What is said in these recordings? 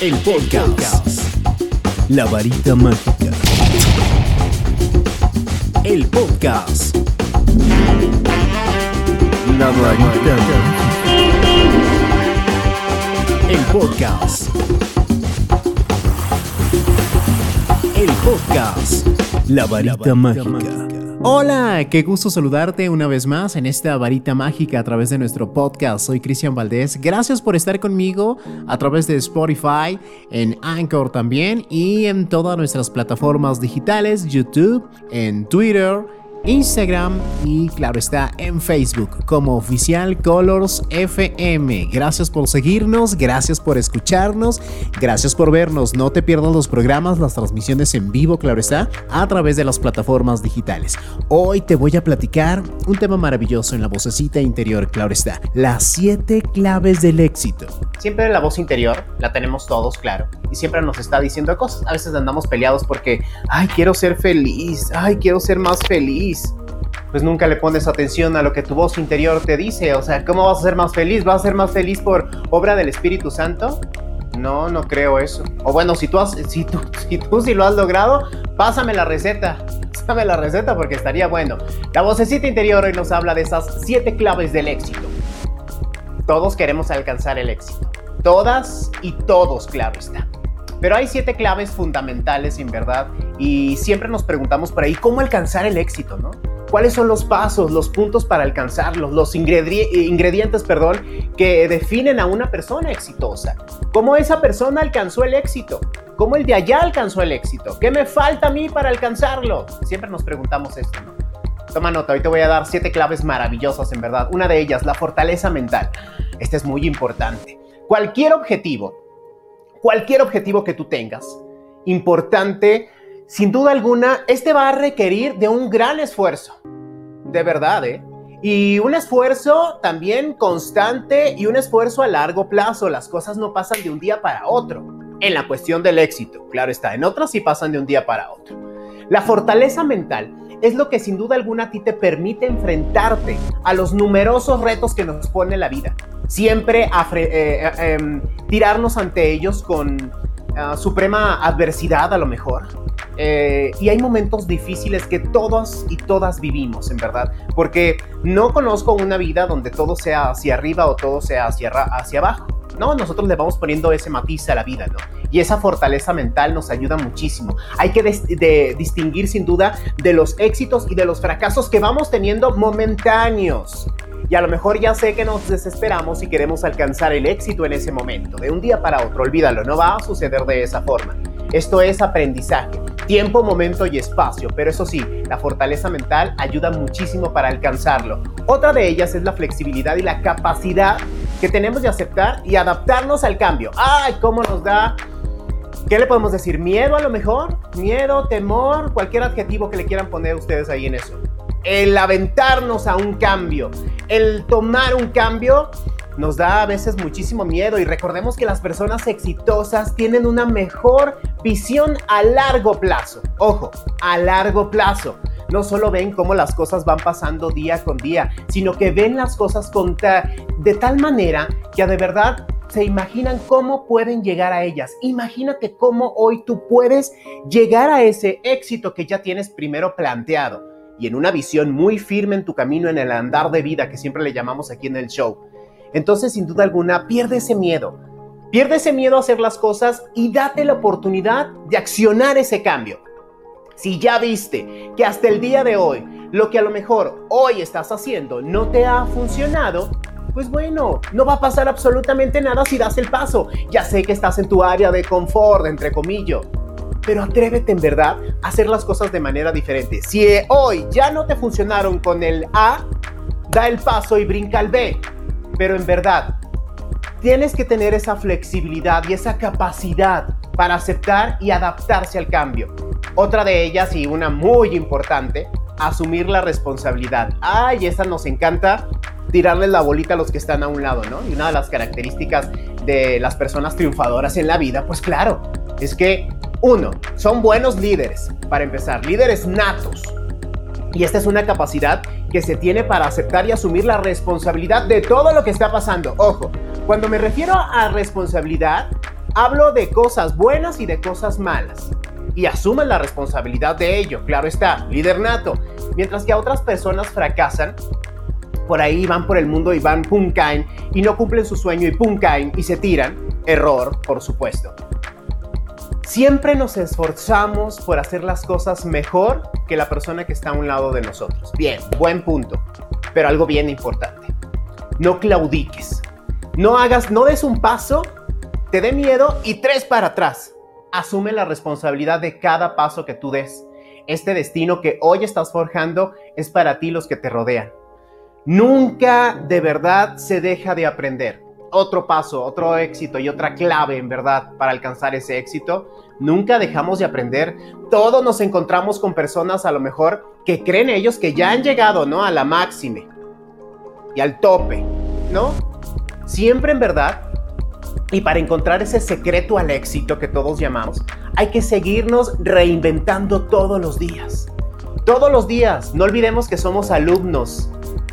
el podcast. La varita mágica. El podcast. La varita El podcast. El podcast. La varita mágica. Hola, qué gusto saludarte una vez más en esta varita mágica a través de nuestro podcast. Soy Cristian Valdés. Gracias por estar conmigo a través de Spotify, en Anchor también y en todas nuestras plataformas digitales, YouTube, en Twitter Instagram y claro está en Facebook como Oficial Colors FM. Gracias por seguirnos, gracias por escucharnos, gracias por vernos. No te pierdas los programas, las transmisiones en vivo, claro está, a través de las plataformas digitales. Hoy te voy a platicar un tema maravilloso en la vocecita interior, claro está, las siete claves del éxito. Siempre la voz interior la tenemos todos, claro, y siempre nos está diciendo cosas. A veces andamos peleados porque, ay, quiero ser feliz, ay, quiero ser más feliz pues nunca le pones atención a lo que tu voz interior te dice. O sea, ¿cómo vas a ser más feliz? ¿Vas a ser más feliz por obra del Espíritu Santo? No, no creo eso. O bueno, si tú, has, si tú, si tú sí lo has logrado, pásame la receta. Pásame la receta porque estaría bueno. La vocecita interior hoy nos habla de esas siete claves del éxito. Todos queremos alcanzar el éxito. Todas y todos, claro está. Pero hay siete claves fundamentales, en verdad, y siempre nos preguntamos por ahí cómo alcanzar el éxito, ¿no? ¿Cuáles son los pasos, los puntos para alcanzarlos, los ingredientes, perdón, que definen a una persona exitosa? ¿Cómo esa persona alcanzó el éxito? ¿Cómo el de allá alcanzó el éxito? ¿Qué me falta a mí para alcanzarlo? Siempre nos preguntamos esto, ¿no? Toma nota, hoy te voy a dar siete claves maravillosas, en verdad. Una de ellas, la fortaleza mental. Esta es muy importante. Cualquier objetivo cualquier objetivo que tú tengas, importante, sin duda alguna, este va a requerir de un gran esfuerzo. De verdad, ¿eh? Y un esfuerzo también constante y un esfuerzo a largo plazo. Las cosas no pasan de un día para otro. En la cuestión del éxito, claro está, en otras sí pasan de un día para otro. La fortaleza mental es lo que sin duda alguna a ti te permite enfrentarte a los numerosos retos que nos pone la vida siempre eh, eh, em, tirarnos ante ellos con ah, suprema adversidad a lo mejor. Eh, y hay momentos difíciles que todos y todas vivimos, en verdad, porque no conozco una vida donde todo sea hacia arriba o todo sea hacia, hacia abajo. No, nosotros le vamos poniendo ese matiz a la vida, ¿no? Y esa fortaleza mental nos ayuda muchísimo. Hay que distinguir sin duda de los éxitos y de los fracasos que vamos teniendo momentáneos. Y a lo mejor ya sé que nos desesperamos y queremos alcanzar el éxito en ese momento, de un día para otro. Olvídalo, no va a suceder de esa forma. Esto es aprendizaje, tiempo, momento y espacio, pero eso sí, la fortaleza mental ayuda muchísimo para alcanzarlo. Otra de ellas es la flexibilidad y la capacidad que tenemos de aceptar y adaptarnos al cambio. ¡Ay, cómo nos da ¿Qué le podemos decir? ¿Miedo a lo mejor? ¿Miedo, temor? Cualquier adjetivo que le quieran poner ustedes ahí en eso el aventarnos a un cambio, el tomar un cambio, nos da a veces muchísimo miedo y recordemos que las personas exitosas tienen una mejor visión a largo plazo. Ojo, a largo plazo. No solo ven cómo las cosas van pasando día con día, sino que ven las cosas con de tal manera que de verdad se imaginan cómo pueden llegar a ellas. Imagínate cómo hoy tú puedes llegar a ese éxito que ya tienes primero planteado y en una visión muy firme en tu camino, en el andar de vida que siempre le llamamos aquí en el show. Entonces, sin duda alguna, pierde ese miedo. Pierde ese miedo a hacer las cosas y date la oportunidad de accionar ese cambio. Si ya viste que hasta el día de hoy, lo que a lo mejor hoy estás haciendo no te ha funcionado, pues bueno, no va a pasar absolutamente nada si das el paso. Ya sé que estás en tu área de confort, entre comillas, pero atrévete en verdad a hacer las cosas de manera diferente. Si hoy ya no te funcionaron con el A, da el paso y brinca al B. Pero en verdad, tienes que tener esa flexibilidad y esa capacidad para aceptar y adaptarse al cambio. Otra de ellas y una muy importante, asumir la responsabilidad. Ay, esa nos encanta tirarle la bolita a los que están a un lado, ¿no? Y una de las características de las personas triunfadoras en la vida, pues claro, es que uno, son buenos líderes, para empezar, líderes natos. Y esta es una capacidad que se tiene para aceptar y asumir la responsabilidad de todo lo que está pasando. Ojo, cuando me refiero a responsabilidad, Hablo de cosas buenas y de cosas malas. Y asumen la responsabilidad de ello, claro está, líder nato. Mientras que otras personas fracasan, por ahí van por el mundo y van pum caen y no cumplen su sueño y pum caen y se tiran. Error, por supuesto. Siempre nos esforzamos por hacer las cosas mejor que la persona que está a un lado de nosotros. Bien, buen punto. Pero algo bien importante. No claudiques. No hagas, no des un paso, te dé miedo y tres para atrás. Asume la responsabilidad de cada paso que tú des. Este destino que hoy estás forjando es para ti los que te rodean. Nunca de verdad se deja de aprender. Otro paso, otro éxito y otra clave en verdad para alcanzar ese éxito. Nunca dejamos de aprender. Todos nos encontramos con personas a lo mejor que creen ellos que ya han llegado, ¿no? A la máxime y al tope, ¿no? Siempre en verdad. Y para encontrar ese secreto al éxito que todos llamamos, hay que seguirnos reinventando todos los días. Todos los días. No olvidemos que somos alumnos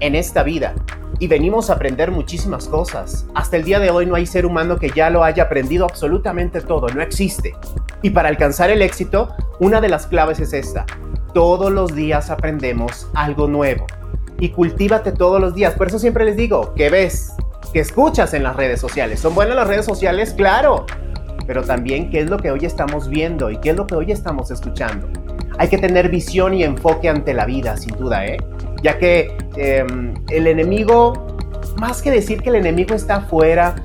en esta vida y venimos a aprender muchísimas cosas. Hasta el día de hoy no hay ser humano que ya lo haya aprendido absolutamente todo, no existe. Y para alcanzar el éxito, una de las claves es esta. Todos los días aprendemos algo nuevo. Y cultívate todos los días. Por eso siempre les digo, ¿qué ves? ¿Qué escuchas en las redes sociales? ¿Son buenas las redes sociales? Claro. Pero también, ¿qué es lo que hoy estamos viendo y qué es lo que hoy estamos escuchando? Hay que tener visión y enfoque ante la vida, sin duda, ¿eh? ya que em, el enemigo, más que decir que el enemigo está afuera,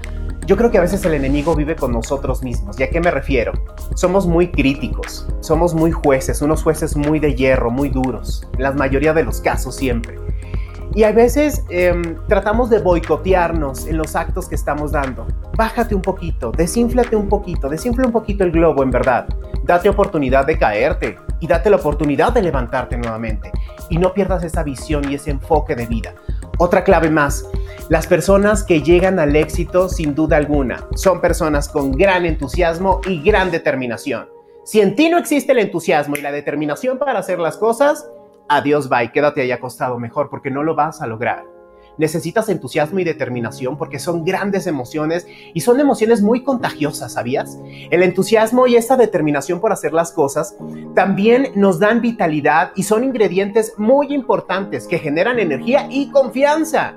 yo creo que a veces el enemigo vive con nosotros mismos. ¿Y a qué me refiero? Somos muy críticos, somos muy jueces, unos jueces muy de hierro, muy duros, en la mayoría de los casos siempre. Y a veces em, tratamos de boicotearnos en los actos que estamos dando. Bájate un poquito, desinflate un poquito, desinfla un poquito el globo en verdad. Date oportunidad de caerte y date la oportunidad de levantarte nuevamente. Y no pierdas esa visión y ese enfoque de vida. Otra clave más, las personas que llegan al éxito sin duda alguna son personas con gran entusiasmo y gran determinación. Si en ti no existe el entusiasmo y la determinación para hacer las cosas, adiós, bye, quédate ahí acostado mejor porque no lo vas a lograr. Necesitas entusiasmo y determinación porque son grandes emociones y son emociones muy contagiosas, ¿sabías? El entusiasmo y esa determinación por hacer las cosas también nos dan vitalidad y son ingredientes muy importantes que generan energía y confianza.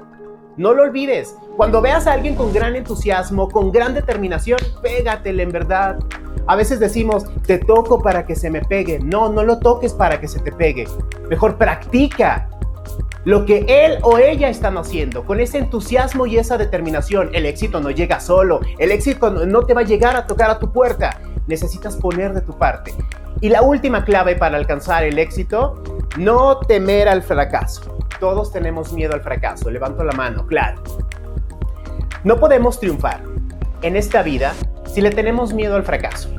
No lo olvides, cuando veas a alguien con gran entusiasmo, con gran determinación, pégatele en verdad. A veces decimos, te toco para que se me pegue. No, no lo toques para que se te pegue. Mejor practica lo que él o ella están haciendo con ese entusiasmo y esa determinación. El éxito no llega solo. El éxito no te va a llegar a tocar a tu puerta. Necesitas poner de tu parte. Y la última clave para alcanzar el éxito, no temer al fracaso. Todos tenemos miedo al fracaso. Levanto la mano, claro. No podemos triunfar en esta vida si le tenemos miedo al fracaso.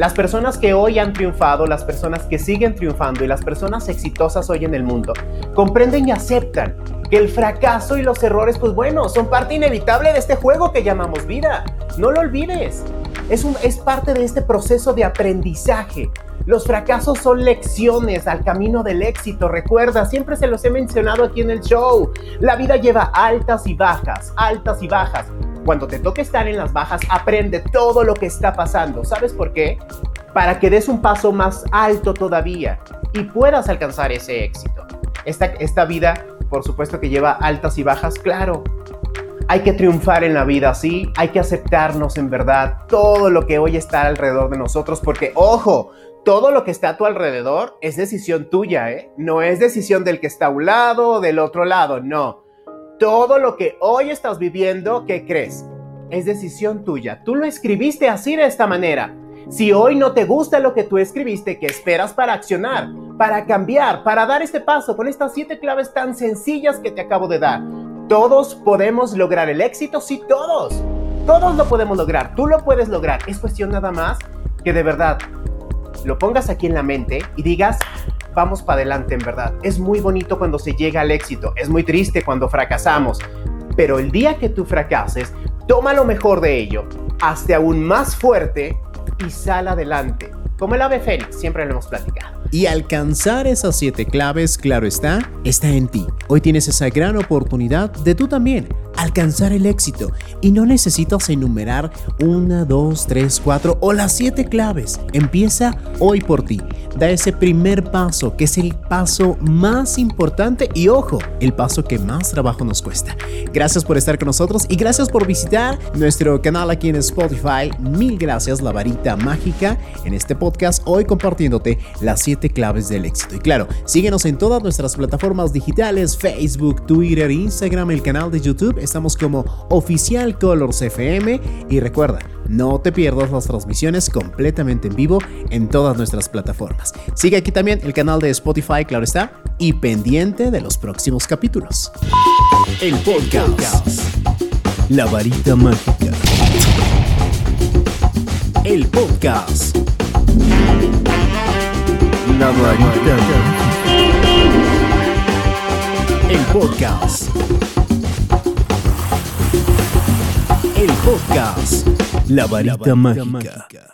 Las personas que hoy han triunfado, las personas que siguen triunfando y las personas exitosas hoy en el mundo, comprenden y aceptan que el fracaso y los errores, pues bueno, son parte inevitable de este juego que llamamos vida. No lo olvides. Es, un, es parte de este proceso de aprendizaje. Los fracasos son lecciones al camino del éxito. Recuerda, siempre se los he mencionado aquí en el show. La vida lleva altas y bajas, altas y bajas. Cuando te toque estar en las bajas, aprende todo lo que está pasando. ¿Sabes por qué? Para que des un paso más alto todavía y puedas alcanzar ese éxito. Esta, esta vida, por supuesto que lleva altas y bajas, claro. Hay que triunfar en la vida, sí. Hay que aceptarnos en verdad todo lo que hoy está alrededor de nosotros, porque, ojo, todo lo que está a tu alrededor es decisión tuya, ¿eh? No es decisión del que está a un lado o del otro lado, no todo lo que hoy estás viviendo, ¿qué crees? Es decisión tuya. Tú lo escribiste así de esta manera. Si hoy no te gusta lo que tú escribiste, ¿qué esperas para accionar? Para cambiar, para dar este paso con estas siete claves tan sencillas que te acabo de dar. Todos podemos lograr el éxito, sí, todos. Todos lo podemos lograr, tú lo puedes lograr. Es cuestión nada más que de verdad lo pongas aquí en la mente y digas, vamos para adelante en verdad. Es muy bonito cuando se llega al éxito, es muy triste cuando fracasamos, pero el día que tú fracases, toma lo mejor de ello, hazte aún más fuerte y sal adelante. Como el ave fénix, siempre lo hemos platicado. Y alcanzar esas siete claves, claro está, está en ti. Hoy tienes esa gran oportunidad de tú también alcanzar el éxito. Y no necesitas enumerar una, dos, tres, cuatro o las siete claves. Empieza hoy por ti. Da ese primer paso, que es el paso más importante y ojo, el paso que más trabajo nos cuesta. Gracias por estar con nosotros y gracias por visitar nuestro canal aquí en Spotify. Mil gracias, la varita mágica, en este podcast, hoy compartiéndote las siete claves del éxito. Y claro, síguenos en todas nuestras plataformas digitales, Facebook, Twitter, Instagram, el canal de YouTube. Estamos como Oficial Colors FM y recuerda, no te pierdas las transmisiones completamente en vivo en todas nuestras plataformas. Sigue aquí también el canal de Spotify, claro está, y pendiente de los próximos capítulos. El podcast. La varita mágica. El podcast. La varita. El podcast. El podcast. La varita, mágica.